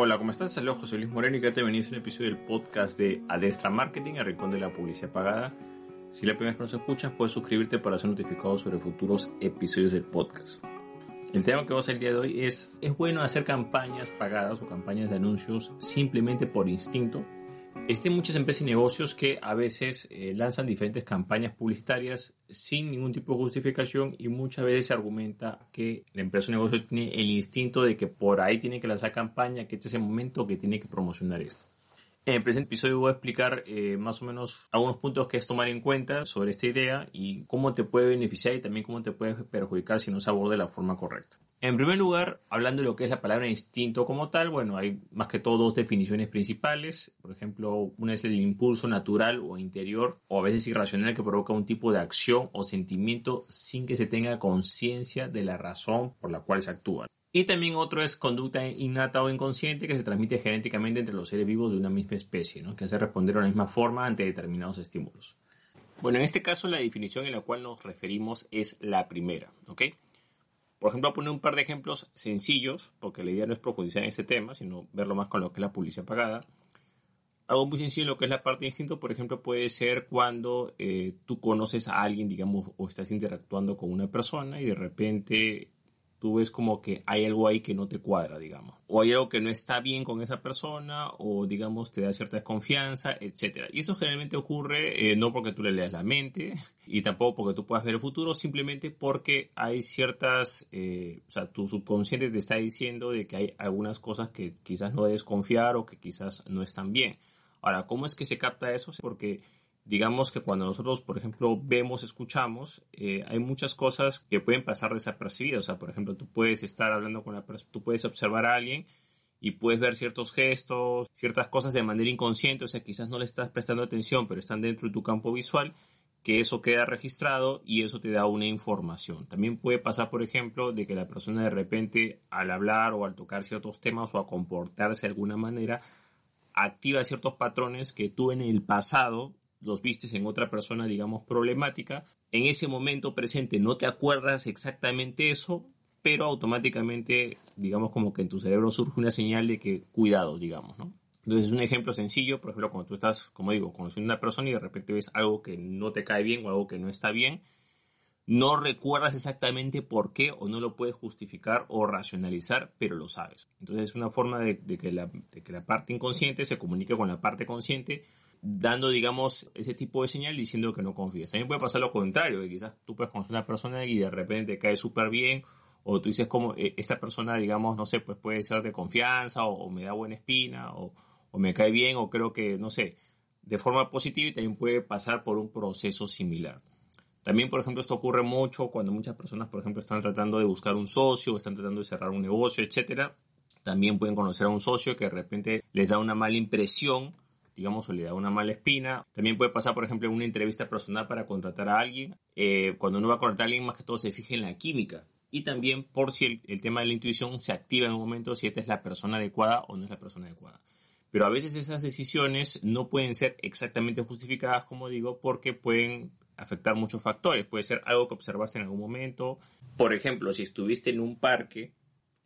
Hola, ¿cómo estás? Saludos, José Luis Moreno y que te venís un episodio del podcast de Adestra Marketing, el rincón de la publicidad pagada. Si la primera vez que nos escuchas, puedes suscribirte para ser notificado sobre futuros episodios del podcast. El tema que vamos a el día de hoy es, ¿es bueno hacer campañas pagadas o campañas de anuncios simplemente por instinto? Existen muchas empresas y negocios que a veces eh, lanzan diferentes campañas publicitarias sin ningún tipo de justificación y muchas veces se argumenta que la empresa o negocio tiene el instinto de que por ahí tiene que lanzar campaña, que este es el momento que tiene que promocionar esto. En el presente episodio voy a explicar eh, más o menos algunos puntos que es tomar en cuenta sobre esta idea y cómo te puede beneficiar y también cómo te puede perjudicar si no se aborda de la forma correcta. En primer lugar, hablando de lo que es la palabra instinto como tal, bueno, hay más que todo dos definiciones principales. Por ejemplo, una es el impulso natural o interior o a veces irracional que provoca un tipo de acción o sentimiento sin que se tenga conciencia de la razón por la cual se actúa. Y también otro es conducta innata o inconsciente que se transmite genéticamente entre los seres vivos de una misma especie, ¿no? que hace responder de la misma forma ante determinados estímulos. Bueno, en este caso la definición en la cual nos referimos es la primera, ¿ok? Por ejemplo, poner un par de ejemplos sencillos, porque la idea no es profundizar en este tema, sino verlo más con lo que es la publicidad pagada. Algo muy sencillo, lo que es la parte de instinto, por ejemplo, puede ser cuando eh, tú conoces a alguien, digamos, o estás interactuando con una persona y de repente tú ves como que hay algo ahí que no te cuadra, digamos. O hay algo que no está bien con esa persona, o digamos te da cierta desconfianza, etc. Y esto generalmente ocurre eh, no porque tú le leas la mente, y tampoco porque tú puedas ver el futuro, simplemente porque hay ciertas, eh, o sea, tu subconsciente te está diciendo de que hay algunas cosas que quizás no debes confiar o que quizás no están bien. Ahora, ¿cómo es que se capta eso? Porque digamos que cuando nosotros, por ejemplo, vemos, escuchamos, eh, hay muchas cosas que pueden pasar desapercibidas. O sea, por ejemplo, tú puedes estar hablando con una persona, tú puedes observar a alguien y puedes ver ciertos gestos, ciertas cosas de manera inconsciente, o sea, quizás no le estás prestando atención, pero están dentro de tu campo visual, que eso queda registrado y eso te da una información. También puede pasar, por ejemplo, de que la persona de repente al hablar o al tocar ciertos temas o a comportarse de alguna manera, activa ciertos patrones que tú en el pasado los vistes en otra persona, digamos, problemática, en ese momento presente no te acuerdas exactamente eso, pero automáticamente, digamos, como que en tu cerebro surge una señal de que cuidado, digamos, ¿no? Entonces, un ejemplo sencillo, por ejemplo, cuando tú estás, como digo, conociendo a una persona y de repente ves algo que no te cae bien o algo que no está bien, no recuerdas exactamente por qué o no lo puedes justificar o racionalizar, pero lo sabes. Entonces, es una forma de, que, la, de que la parte inconsciente se comunique con la parte consciente dando, digamos, ese tipo de señal diciendo que no confías. También puede pasar lo contrario, que quizás tú puedes conocer a una persona y de repente te cae súper bien, o tú dices como, eh, esta persona, digamos, no sé, pues puede ser de confianza, o, me da buena espina, o, o, me cae bien, o creo que, no sé, de forma positiva y también puede pasar por un proceso similar. También, por ejemplo, esto ocurre mucho cuando muchas personas, por ejemplo, están tratando de buscar un socio, están tratando de cerrar un negocio, etcétera. También pueden conocer a un socio que de repente les da una mala impresión digamos, o le da una mala espina. También puede pasar, por ejemplo, en una entrevista personal para contratar a alguien. Eh, cuando uno va a contratar a alguien, más que todo se fija en la química. Y también por si el, tema de la intuición se activa en un momento, si esta es la persona adecuada o no es la persona adecuada. Pero a veces esas decisiones no pueden ser exactamente justificadas, como digo, porque pueden afectar muchos factores. Puede ser algo que observaste en algún momento. Por ejemplo, si estuviste en un parque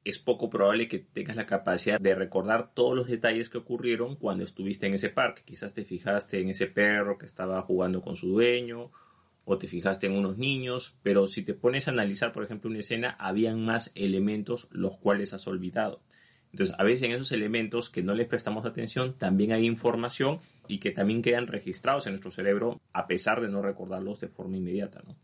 es poco probable que tengas la capacidad de recordar todos los detalles que ocurrieron cuando estuviste en ese parque. Quizás te fijaste en ese perro que estaba jugando con su dueño o te fijaste en unos niños, pero si te pones a analizar, por ejemplo, una escena, habían más elementos los cuales has olvidado. Entonces, a veces en esos elementos que no les prestamos atención, también hay información y que también quedan registrados en nuestro cerebro a pesar de no recordarlos de forma inmediata, ¿no?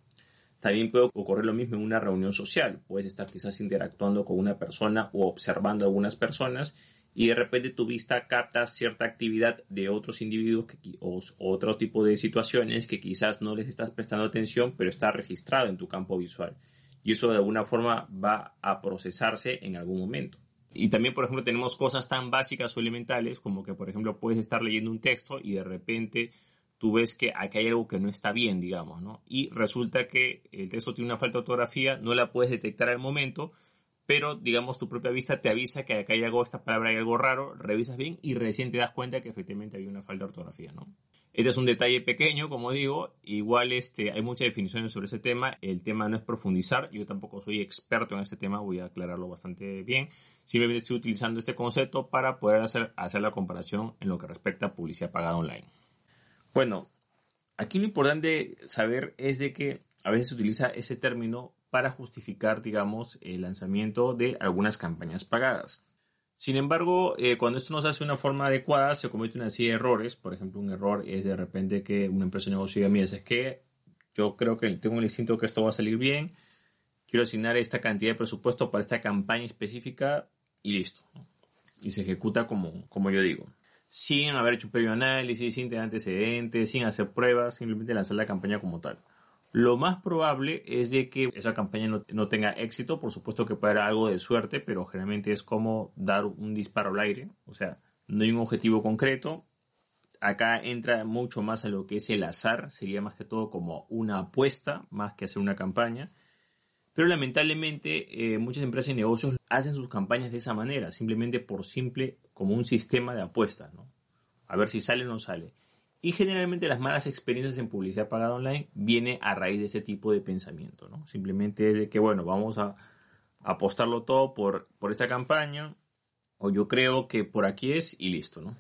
También puede ocurrir lo mismo en una reunión social. Puedes estar quizás interactuando con una persona o observando a algunas personas y de repente tu vista capta cierta actividad de otros individuos o, otro tipo de situaciones que quizás no les estás prestando atención, pero está registrado en tu campo visual. Y eso de alguna forma va a procesarse en algún momento. Y también, por ejemplo, tenemos cosas tan básicas o elementales como que, por ejemplo, puedes estar leyendo un texto y de repente tú ves que aquí hay algo que no está bien, digamos, ¿no? Y resulta que el texto tiene una falta de ortografía, no la puedes detectar al momento, pero digamos tu propia vista te avisa que acá hay algo, esta palabra hay algo raro, revisas bien y recién te das cuenta que efectivamente hay una falta de ortografía, ¿no? Este es un detalle pequeño, como digo, igual este, hay muchas definiciones sobre ese tema, el tema no es profundizar, yo tampoco soy experto en este tema, voy a aclararlo bastante bien, simplemente estoy utilizando este concepto para poder hacer, hacer la comparación en lo que respecta a publicidad pagada online. Bueno, aquí lo importante saber es de que a veces se utiliza ese término para justificar, digamos, el lanzamiento de algunas campañas pagadas. Sin embargo, eh, cuando esto no se hace de una forma adecuada, se comete una serie de errores. Por ejemplo, un error es de repente que una empresa de negocio diga, mira, es que yo creo que tengo el instinto que esto va a salir bien, quiero asignar esta cantidad de presupuesto para esta campaña específica y listo. Y se ejecuta como, como yo digo. Sin haber hecho un previo análisis, sin tener antecedentes, sin hacer pruebas, simplemente lanzar la campaña como tal. Lo más probable es de que esa campaña no, tenga éxito, por supuesto que puede haber algo de suerte, pero generalmente es como dar un disparo al aire, o sea, no hay un objetivo concreto. Acá entra mucho más a lo que es el azar, sería más que todo como una apuesta, más que hacer una campaña. Pero lamentablemente eh, muchas empresas y negocios hacen sus campañas de esa manera, simplemente por simple, como un sistema de apuestas, ¿no? A ver si sale o no sale. Y generalmente las malas experiencias en publicidad pagada online viene a raíz de ese tipo de pensamiento, ¿no? Simplemente es de que, bueno, vamos a apostarlo todo por, por esta campaña, o yo creo que por aquí es y listo, ¿no?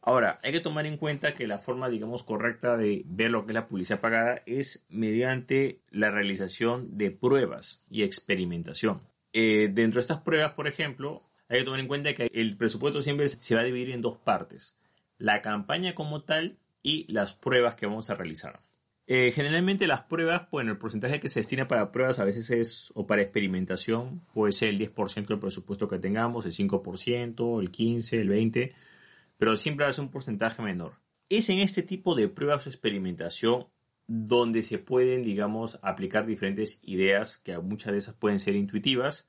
Ahora, hay que tomar en cuenta que la forma, digamos, correcta de ver lo que es la publicidad pagada es mediante la realización de pruebas y experimentación. Eh, dentro de estas pruebas, por ejemplo, hay que tomar en cuenta que el presupuesto siempre se va a dividir en dos partes la campaña como tal y las pruebas que vamos a realizar. Eh, generalmente las pruebas, bueno, el porcentaje que se destina para pruebas a veces es, o para experimentación, puede ser el 10% del presupuesto que tengamos, el 5%, el 15%, el 20%, pero siempre va a ser un porcentaje menor. Es en este tipo de pruebas o experimentación donde se pueden, digamos, aplicar diferentes ideas que muchas de esas pueden ser intuitivas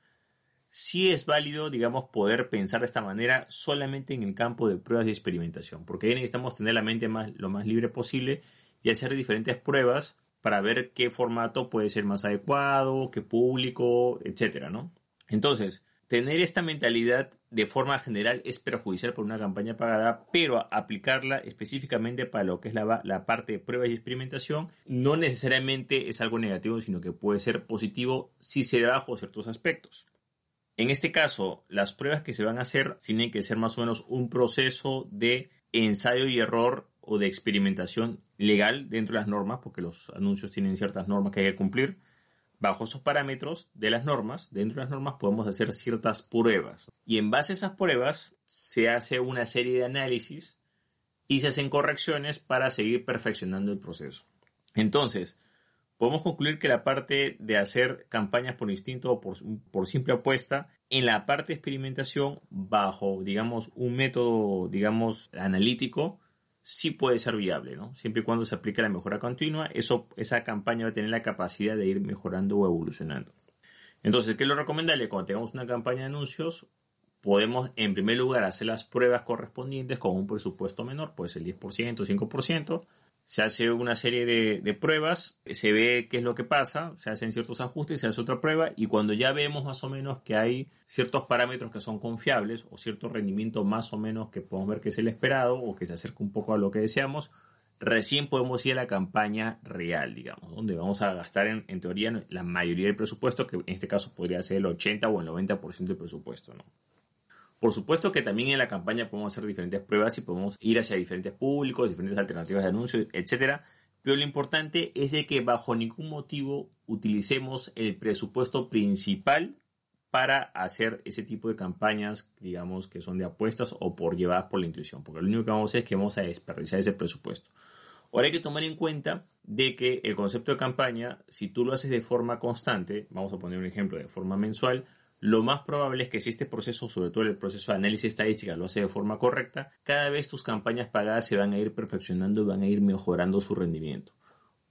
sí es válido, digamos, poder pensar de esta manera solamente en el campo de pruebas y experimentación, porque ahí necesitamos tener la mente más, lo más libre posible y hacer diferentes pruebas para ver qué formato puede ser más adecuado, qué público, etcétera, ¿no? Entonces, tener esta mentalidad de forma general es perjudicial por una campaña pagada, pero aplicarla específicamente para lo que es la, la, parte de pruebas y experimentación no necesariamente es algo negativo, sino que puede ser positivo si se da bajo ciertos aspectos. En este caso, las pruebas que se van a hacer tienen que ser más o menos un proceso de ensayo y error o de experimentación legal dentro de las normas, porque los anuncios tienen ciertas normas que hay que cumplir. Bajo esos parámetros de las normas, dentro de las normas podemos hacer ciertas pruebas. Y en base a esas pruebas se hace una serie de análisis y se hacen correcciones para seguir perfeccionando el proceso. Entonces, podemos concluir que la parte de hacer campañas por instinto o por, simple apuesta, en la parte de experimentación, bajo, digamos, un método, digamos, analítico, sí puede ser viable, ¿no? Siempre y cuando se aplique la mejora continua, eso, esa campaña va a tener la capacidad de ir mejorando o evolucionando. Entonces, ¿qué es lo recomendable? Cuando tengamos una campaña de anuncios, podemos en primer lugar hacer las pruebas correspondientes con un presupuesto menor, puede ser 10%, 5%, se hace una serie de, pruebas, se ve qué es lo que pasa, se hacen ciertos ajustes, se hace otra prueba y cuando ya vemos más o menos que hay ciertos parámetros que son confiables o cierto rendimiento más o menos que podemos ver que es el esperado o que se acerca un poco a lo que deseamos, recién podemos ir a la campaña real, digamos, donde vamos a gastar en, en teoría la mayoría del presupuesto, que en este caso podría ser el 80 o el 90% del presupuesto, ¿no? Por supuesto que también en la campaña podemos hacer diferentes pruebas y podemos ir hacia diferentes públicos, diferentes alternativas de anuncio, etcétera. Pero lo importante es de que bajo ningún motivo utilicemos el presupuesto principal para hacer ese tipo de campañas, digamos, que son de apuestas o por llevadas por la intuición, porque lo único que vamos a hacer es que vamos a desperdiciar ese presupuesto. Ahora hay que tomar en cuenta de que el concepto de campaña, si tú lo haces de forma constante, vamos a poner un ejemplo de forma mensual, lo más probable es que si este proceso, sobre todo el proceso de análisis estadística, lo hace de forma correcta, cada vez tus campañas pagadas se van a ir perfeccionando y van a ir mejorando su rendimiento.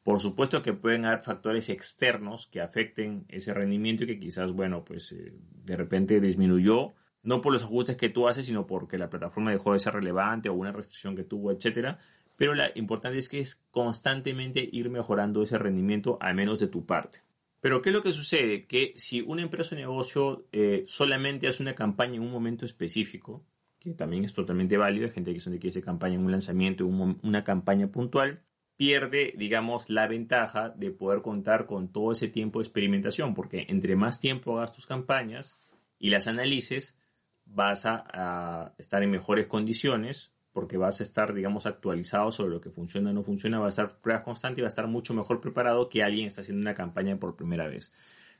Por supuesto que pueden haber factores externos que afecten ese rendimiento y que quizás, bueno, pues eh, de repente disminuyó, no por los ajustes que tú haces, sino porque la plataforma dejó de ser relevante o una restricción que tuvo, etcétera. Pero lo importante es que es constantemente ir mejorando ese rendimiento, al menos de tu parte. Pero ¿qué es lo que sucede? Que si una empresa o negocio eh, solamente hace una campaña en un momento específico, que también es totalmente válido, hay gente que son de hace campaña en un lanzamiento, una campaña puntual, pierde, digamos, la ventaja de poder contar con todo ese tiempo de experimentación, porque entre más tiempo hagas tus campañas y las analices, vas a, estar en mejores condiciones, porque vas a estar, digamos, actualizado sobre lo que funciona o no funciona, va a estar prueba constante y va a estar mucho mejor preparado que alguien que está haciendo una campaña por primera vez.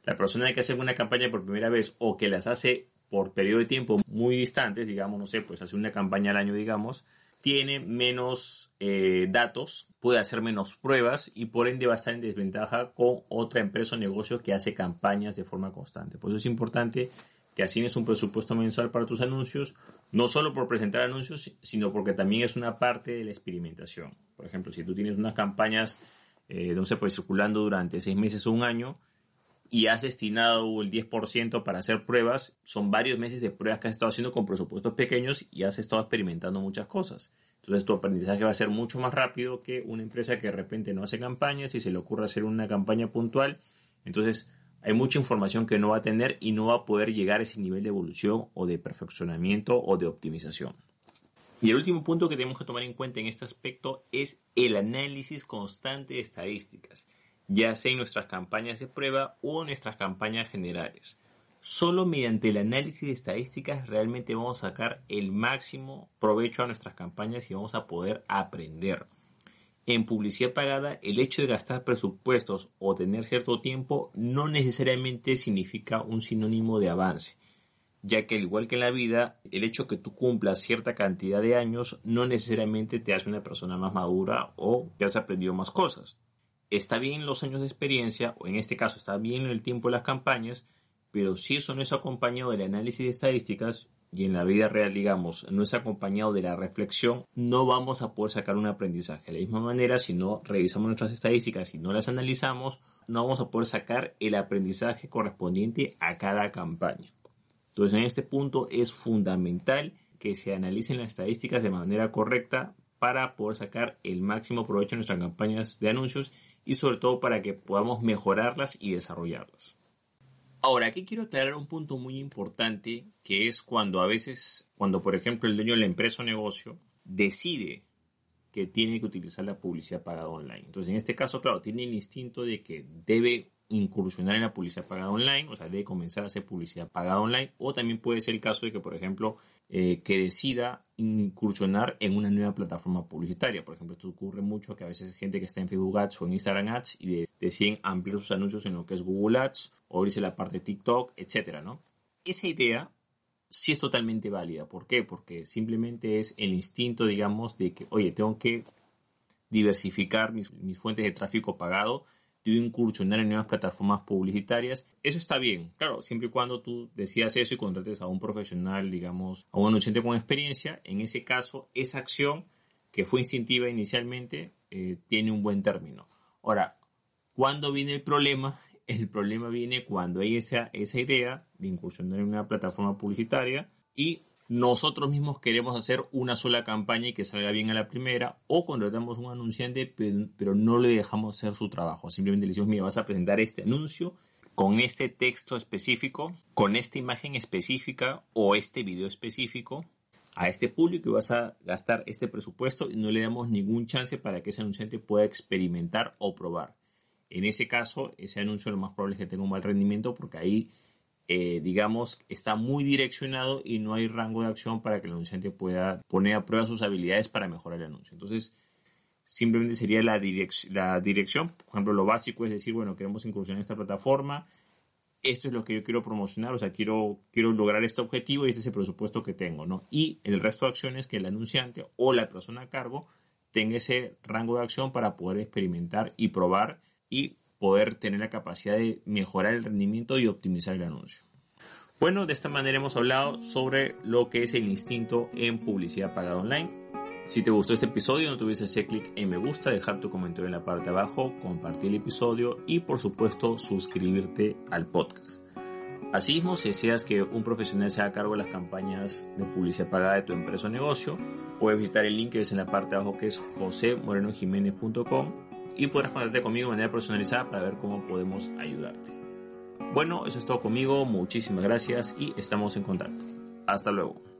La persona que hace una campaña por primera vez o que las hace por periodo de tiempo muy distantes, digamos, no sé, pues hace una campaña al año, digamos, tiene menos eh, datos, puede hacer menos pruebas y por ende va a estar en desventaja con otra empresa o negocio que hace campañas de forma constante. Por eso es importante que asignes un presupuesto mensual para tus anuncios, no solo por presentar anuncios, sino porque también es una parte de la experimentación. Por ejemplo, si tú tienes unas campañas, eh, no se puede circulando durante seis meses o un año, y has destinado el 10% para hacer pruebas, son varios meses de pruebas que has estado haciendo con presupuestos pequeños y has estado experimentando muchas cosas. Entonces tu aprendizaje va a ser mucho más rápido que una empresa que de repente no hace campañas y se le ocurre hacer una campaña puntual. Entonces hay mucha información que no va a tener y no va a poder llegar a ese nivel de evolución o de perfeccionamiento o de optimización. Y el último punto que tenemos que tomar en cuenta en este aspecto es el análisis constante de estadísticas ya sea en nuestras campañas de prueba o en nuestras campañas generales. Solo mediante el análisis de estadísticas realmente vamos a sacar el máximo provecho a nuestras campañas y vamos a poder aprender. En publicidad pagada, el hecho de gastar presupuestos o tener cierto tiempo no necesariamente significa un sinónimo de avance, ya que al igual que en la vida, el hecho que tú cumplas cierta cantidad de años no necesariamente te hace una persona más madura o te has aprendido más cosas. Está bien los años de experiencia, o en este caso está bien el tiempo de las campañas, pero si eso no es acompañado del análisis de estadísticas, y en la vida real, digamos, no es acompañado de la reflexión, no vamos a poder sacar un aprendizaje. De la misma manera, si no revisamos nuestras estadísticas y no las analizamos, no vamos a poder sacar el aprendizaje correspondiente a cada campaña. Entonces, en este punto es fundamental que se analicen las estadísticas de manera correcta para poder sacar el máximo provecho de nuestras campañas de anuncios y sobre todo para que podamos mejorarlas y desarrollarlas. Ahora, aquí quiero aclarar un punto muy importante que es cuando a veces, cuando por ejemplo el dueño de la empresa o negocio decide que tiene que utilizar la publicidad pagada online. Entonces, en este caso, claro, tiene el instinto de que debe incursionar en la publicidad pagada online, o sea, debe comenzar a hacer publicidad pagada online, o también puede ser el caso de que, por ejemplo, eh, que decida incursionar en una nueva plataforma publicitaria. Por ejemplo, esto ocurre mucho que a veces hay gente que está en Facebook Ads o en Instagram Ads y deciden ampliar sus anuncios en lo que es Google Ads o abrirse la parte de TikTok, etcétera, ¿no? Esa idea sí es totalmente válida. ¿Por qué? Porque simplemente es el instinto, digamos, de que, oye, tengo que diversificar mis fuentes de tráfico pagado de incursionar en nuevas plataformas publicitarias. Eso está bien, claro, siempre y cuando tú decidas eso y contrates a un profesional, digamos, a un anunciante con experiencia. En ese caso, esa acción que fue instintiva inicialmente eh, tiene un buen término. Ahora, ¿cuándo viene el problema? El problema viene cuando hay esa, esa idea de incursionar en una plataforma publicitaria y nosotros mismos queremos hacer una sola campaña y que salga bien a la primera, o contratamos un anunciante, pero, no le dejamos hacer su trabajo. Simplemente le decimos, mira, vas a presentar este anuncio con este texto específico, con esta imagen específica o este video específico a este público y vas a gastar este presupuesto y no le damos ningún chance para que ese anunciante pueda experimentar o probar. En ese caso, ese anuncio lo más probable es que tenga un mal rendimiento porque ahí eh, digamos, está muy direccionado y no hay rango de acción para que el anunciante pueda poner a prueba sus habilidades para mejorar el anuncio. Entonces, simplemente sería la, la dirección. Por ejemplo, lo básico es decir, bueno, queremos incursionar en esta plataforma, esto es lo que yo quiero promocionar, o sea, quiero, quiero lograr este objetivo y este es el presupuesto que tengo, ¿no? Y el resto de acciones que el anunciante o la persona a cargo tenga ese rango de acción para poder experimentar y probar y poder tener la capacidad de mejorar el rendimiento y optimizar el anuncio. Bueno, de esta manera hemos hablado sobre lo que es el instinto en publicidad pagada online. Si te gustó este episodio, no te olvides hacer clic en me gusta, dejar tu comentario en la parte de abajo, compartir el episodio y por supuesto suscribirte al podcast. Asimismo, si deseas que un profesional se haga cargo de las campañas de publicidad pagada de tu empresa o negocio, puedes visitar el link que ves en la parte de abajo que es josemorenojiménez.com y podrás contactarte conmigo de manera personalizada para ver cómo podemos ayudarte. Bueno, eso es todo conmigo, muchísimas gracias y estamos en contacto. Hasta luego.